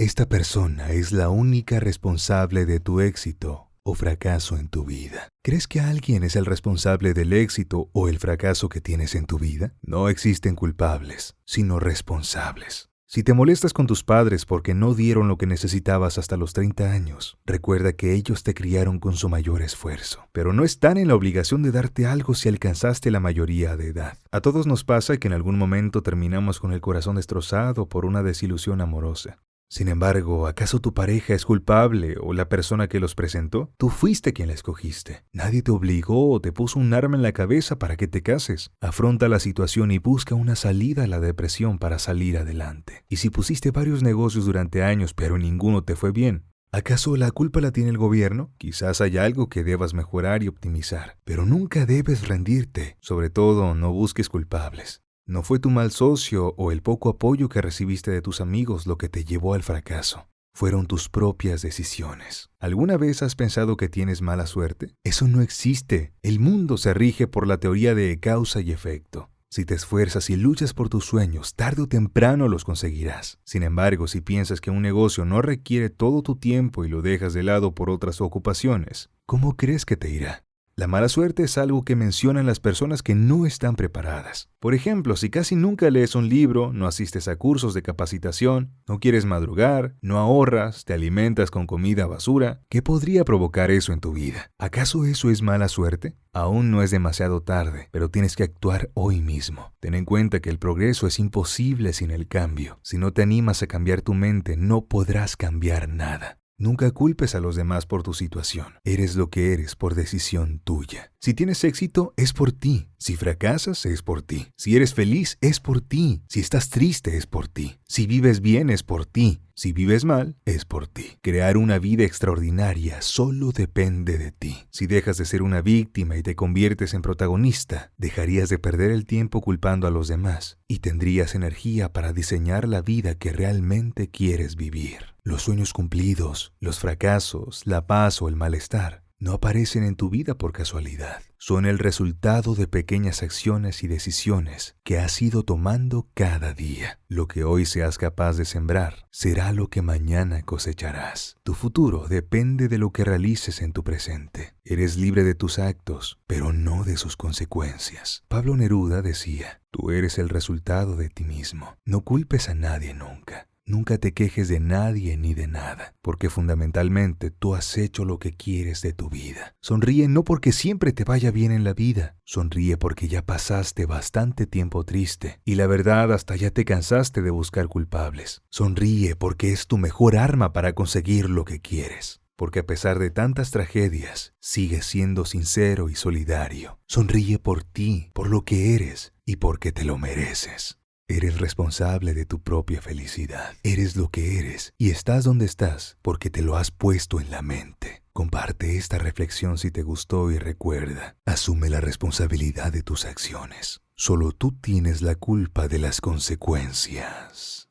Esta persona es la única responsable de tu éxito o fracaso en tu vida. ¿Crees que alguien es el responsable del éxito o el fracaso que tienes en tu vida? No existen culpables, sino responsables. Si te molestas con tus padres porque no dieron lo que necesitabas hasta los 30 años, recuerda que ellos te criaron con su mayor esfuerzo, pero no están en la obligación de darte algo si alcanzaste la mayoría de edad. A todos nos pasa que en algún momento terminamos con el corazón destrozado por una desilusión amorosa. Sin embargo, ¿acaso tu pareja es culpable o la persona que los presentó? Tú fuiste quien la escogiste. Nadie te obligó o te puso un arma en la cabeza para que te cases. Afronta la situación y busca una salida a la depresión para salir adelante. Y si pusiste varios negocios durante años pero ninguno te fue bien, ¿Acaso la culpa la tiene el gobierno? Quizás hay algo que debas mejorar y optimizar, pero nunca debes rendirte. Sobre todo, no busques culpables. No fue tu mal socio o el poco apoyo que recibiste de tus amigos lo que te llevó al fracaso. Fueron tus propias decisiones. ¿Alguna vez has pensado que tienes mala suerte? Eso no existe. El mundo se rige por la teoría de causa y efecto. Si te esfuerzas y luchas por tus sueños, tarde o temprano los conseguirás. Sin embargo, si piensas que un negocio no requiere todo tu tiempo y lo dejas de lado por otras ocupaciones, ¿cómo crees que te irá? La mala suerte es algo que mencionan las personas que no están preparadas. Por ejemplo, si casi nunca lees un libro, no asistes a cursos de capacitación, no quieres madrugar, no ahorras, te alimentas con comida basura, ¿qué podría provocar eso en tu vida? ¿Acaso eso es mala suerte? Aún no es demasiado tarde, pero tienes que actuar hoy mismo. Ten en cuenta que el progreso es imposible sin el cambio. Si no te animas a cambiar tu mente, no podrás cambiar nada. Nunca culpes a los demás por tu situación. Eres lo que eres por decisión tuya. Si tienes éxito, es por ti. Si fracasas, es por ti. Si eres feliz, es por ti. Si estás triste, es por ti. Si vives bien, es por ti. Si vives mal, es por ti. Crear una vida extraordinaria solo depende de ti. Si dejas de ser una víctima y te conviertes en protagonista, dejarías de perder el tiempo culpando a los demás y tendrías energía para diseñar la vida que realmente quieres vivir. Los sueños cumplidos, los fracasos, la paz o el malestar no aparecen en tu vida por casualidad. Son el resultado de pequeñas acciones y decisiones que has ido tomando cada día. Lo que hoy seas capaz de sembrar será lo que mañana cosecharás. Tu futuro depende de lo que realices en tu presente. Eres libre de tus actos, pero no de sus consecuencias. Pablo Neruda decía, tú eres el resultado de ti mismo. No culpes a nadie nunca. Nunca te quejes de nadie ni de nada, porque fundamentalmente tú has hecho lo que quieres de tu vida. Sonríe no porque siempre te vaya bien en la vida, sonríe porque ya pasaste bastante tiempo triste y la verdad hasta ya te cansaste de buscar culpables. Sonríe porque es tu mejor arma para conseguir lo que quieres porque a pesar de tantas tragedias, sigues siendo sincero y solidario. Sonríe por ti, por lo que eres y porque te lo mereces. Eres responsable de tu propia felicidad. Eres lo que eres y estás donde estás porque te lo has puesto en la mente. Comparte esta reflexión si te gustó y recuerda, asume la responsabilidad de tus acciones. Solo tú tienes la culpa de las consecuencias.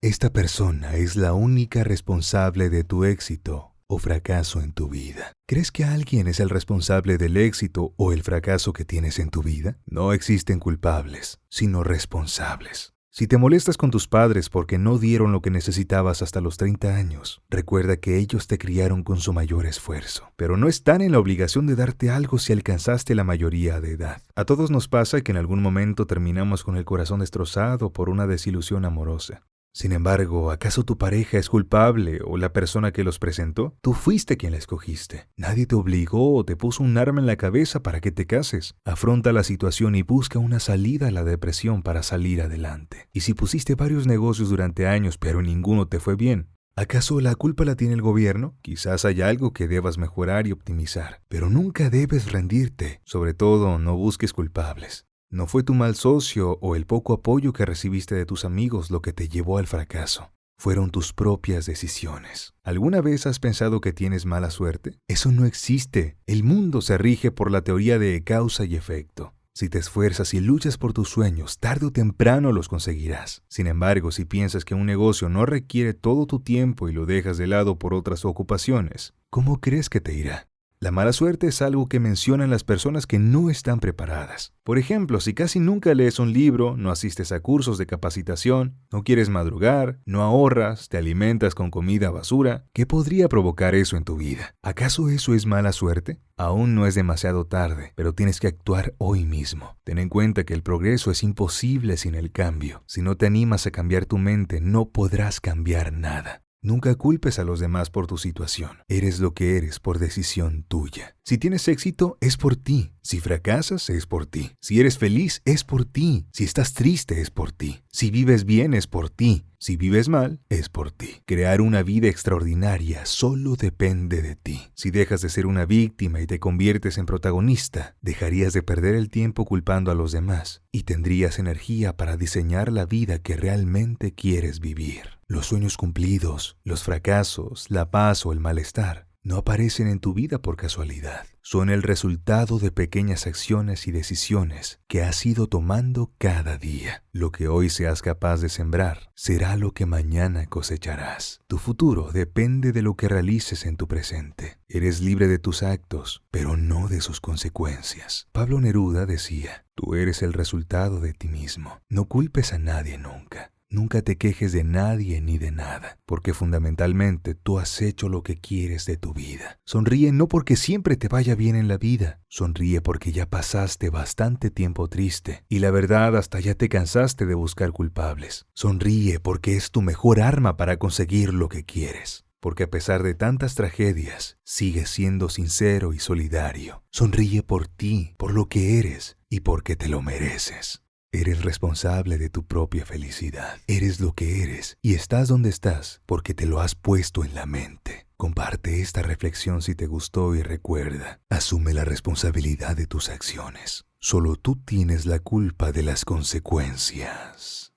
Esta persona es la única responsable de tu éxito o fracaso en tu vida. ¿Crees que alguien es el responsable del éxito o el fracaso que tienes en tu vida? No existen culpables, sino responsables. Si te molestas con tus padres porque no dieron lo que necesitabas hasta los 30 años, recuerda que ellos te criaron con su mayor esfuerzo, pero no están en la obligación de darte algo si alcanzaste la mayoría de edad. A todos nos pasa que en algún momento terminamos con el corazón destrozado por una desilusión amorosa. Sin embargo, ¿acaso tu pareja es culpable o la persona que los presentó? Tú fuiste quien la escogiste. Nadie te obligó o te puso un arma en la cabeza para que te cases. Afronta la situación y busca una salida a la depresión para salir adelante. Y si pusiste varios negocios durante años pero ninguno te fue bien, ¿Acaso la culpa la tiene el gobierno? Quizás hay algo que debas mejorar y optimizar, pero nunca debes rendirte. Sobre todo, no busques culpables. No fue tu mal socio o el poco apoyo que recibiste de tus amigos lo que te llevó al fracaso. Fueron tus propias decisiones. ¿Alguna vez has pensado que tienes mala suerte? Eso no existe. El mundo se rige por la teoría de causa y efecto. Si te esfuerzas y luchas por tus sueños, tarde o temprano los conseguirás. Sin embargo, si piensas que un negocio no requiere todo tu tiempo y lo dejas de lado por otras ocupaciones, ¿cómo crees que te irá? La mala suerte es algo que mencionan las personas que no están preparadas. Por ejemplo, si casi nunca lees un libro, no asistes a cursos de capacitación, no quieres madrugar, no ahorras, te alimentas con comida basura, ¿qué podría provocar eso en tu vida? ¿Acaso eso es mala suerte? Aún no es demasiado tarde, pero tienes que actuar hoy mismo. Ten en cuenta que el progreso es imposible sin el cambio. Si no te animas a cambiar tu mente, no podrás cambiar nada. Nunca culpes a los demás por tu situación. Eres lo que eres por decisión tuya. Si tienes éxito, es por ti. Si fracasas, es por ti. Si eres feliz, es por ti. Si estás triste, es por ti. Si vives bien, es por ti. Si vives mal, es por ti. Crear una vida extraordinaria solo depende de ti. Si dejas de ser una víctima y te conviertes en protagonista, dejarías de perder el tiempo culpando a los demás y tendrías energía para diseñar la vida que realmente quieres vivir. Los sueños cumplidos, los fracasos, la paz o el malestar no aparecen en tu vida por casualidad. Son el resultado de pequeñas acciones y decisiones que has ido tomando cada día. Lo que hoy seas capaz de sembrar será lo que mañana cosecharás. Tu futuro depende de lo que realices en tu presente. Eres libre de tus actos, pero no de sus consecuencias. Pablo Neruda decía, tú eres el resultado de ti mismo. No culpes a nadie nunca. Nunca te quejes de nadie ni de nada, porque fundamentalmente tú has hecho lo que quieres de tu vida. Sonríe no porque siempre te vaya bien en la vida, sonríe porque ya pasaste bastante tiempo triste y la verdad hasta ya te cansaste de buscar culpables. Sonríe porque es tu mejor arma para conseguir lo que quieres porque a pesar de tantas tragedias, sigues siendo sincero y solidario. Sonríe por ti, por lo que eres y porque te lo mereces. Eres responsable de tu propia felicidad. Eres lo que eres y estás donde estás porque te lo has puesto en la mente. Comparte esta reflexión si te gustó y recuerda, asume la responsabilidad de tus acciones. Solo tú tienes la culpa de las consecuencias.